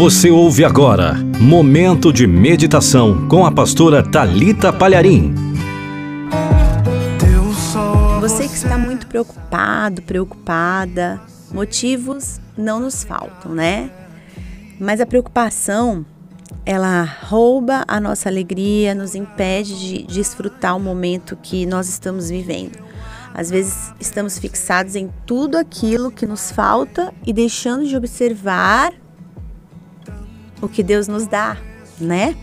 Você ouve agora Momento de Meditação com a pastora Talita Palharim. Você que está muito preocupado, preocupada, motivos não nos faltam, né? Mas a preocupação, ela rouba a nossa alegria, nos impede de desfrutar o momento que nós estamos vivendo. Às vezes estamos fixados em tudo aquilo que nos falta e deixando de observar o que Deus nos dá, né?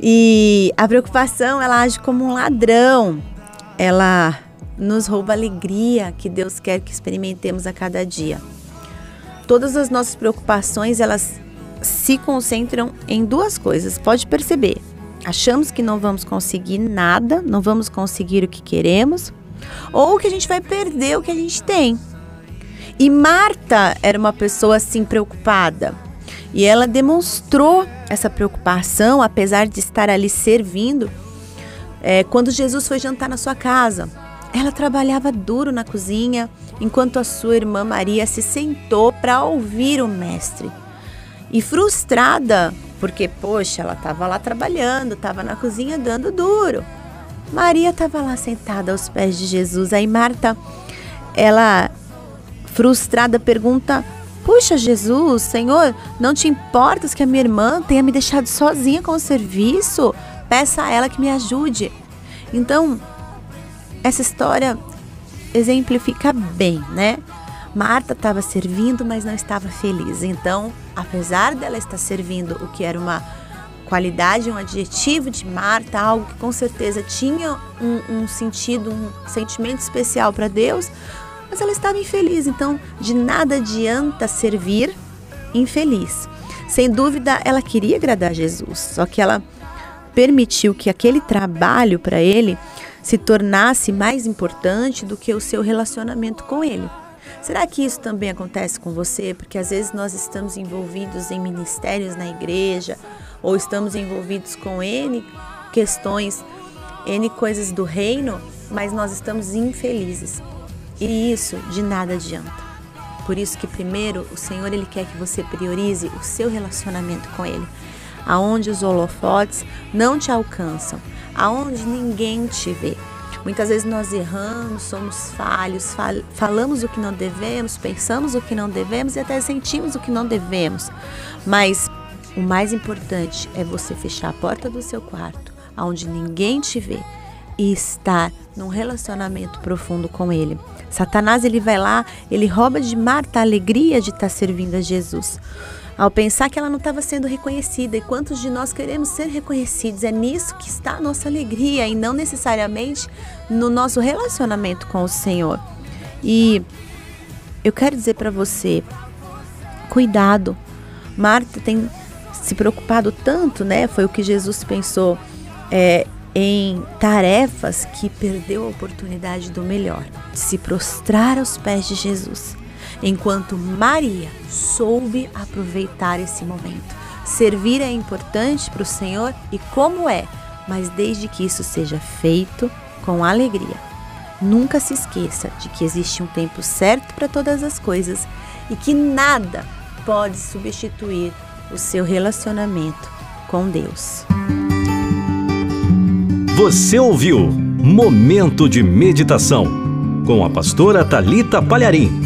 E a preocupação, ela age como um ladrão. Ela nos rouba a alegria que Deus quer que experimentemos a cada dia. Todas as nossas preocupações, elas se concentram em duas coisas. Pode perceber. Achamos que não vamos conseguir nada, não vamos conseguir o que queremos, ou que a gente vai perder o que a gente tem. E Marta era uma pessoa assim preocupada. E ela demonstrou essa preocupação, apesar de estar ali servindo, é, quando Jesus foi jantar na sua casa. Ela trabalhava duro na cozinha, enquanto a sua irmã Maria se sentou para ouvir o mestre. E frustrada, porque, poxa, ela estava lá trabalhando, estava na cozinha dando duro. Maria estava lá sentada aos pés de Jesus. Aí Marta, ela frustrada pergunta: Puxa, Jesus, Senhor, não te importas que a minha irmã tenha me deixado sozinha com o serviço? Peça a ela que me ajude. Então, essa história exemplifica bem, né? Marta estava servindo, mas não estava feliz. Então, apesar dela estar servindo o que era uma qualidade, um adjetivo de Marta, algo que com certeza tinha um, um sentido, um sentimento especial para Deus, mas ela estava infeliz. Então, de nada adianta servir infeliz. Sem dúvida, ela queria agradar Jesus, só que ela permitiu que aquele trabalho para ele se tornasse mais importante do que o seu relacionamento com ele. Será que isso também acontece com você? Porque às vezes nós estamos envolvidos em ministérios na igreja ou estamos envolvidos com N questões, N coisas do reino, mas nós estamos infelizes. E isso de nada adianta. Por isso que primeiro o Senhor ele quer que você priorize o seu relacionamento com ele, aonde os holofotes não te alcançam, aonde ninguém te vê. Muitas vezes nós erramos, somos falhos, fal falamos o que não devemos, pensamos o que não devemos e até sentimos o que não devemos. Mas o mais importante é você fechar a porta do seu quarto, onde ninguém te vê, e estar num relacionamento profundo com Ele. Satanás ele vai lá, ele rouba de Marta a alegria de estar servindo a Jesus. Ao pensar que ela não estava sendo reconhecida, e quantos de nós queremos ser reconhecidos? É nisso que está a nossa alegria e não necessariamente no nosso relacionamento com o Senhor. E eu quero dizer para você, cuidado. Marta tem se preocupado tanto, né? Foi o que Jesus pensou é, em tarefas que perdeu a oportunidade do melhor, de se prostrar aos pés de Jesus, enquanto Maria soube aproveitar esse momento. Servir é importante para o Senhor e como é, mas desde que isso seja feito com alegria. Nunca se esqueça de que existe um tempo certo para todas as coisas e que nada pode substituir o seu relacionamento com Deus. Você ouviu Momento de Meditação com a pastora Talita Palharim.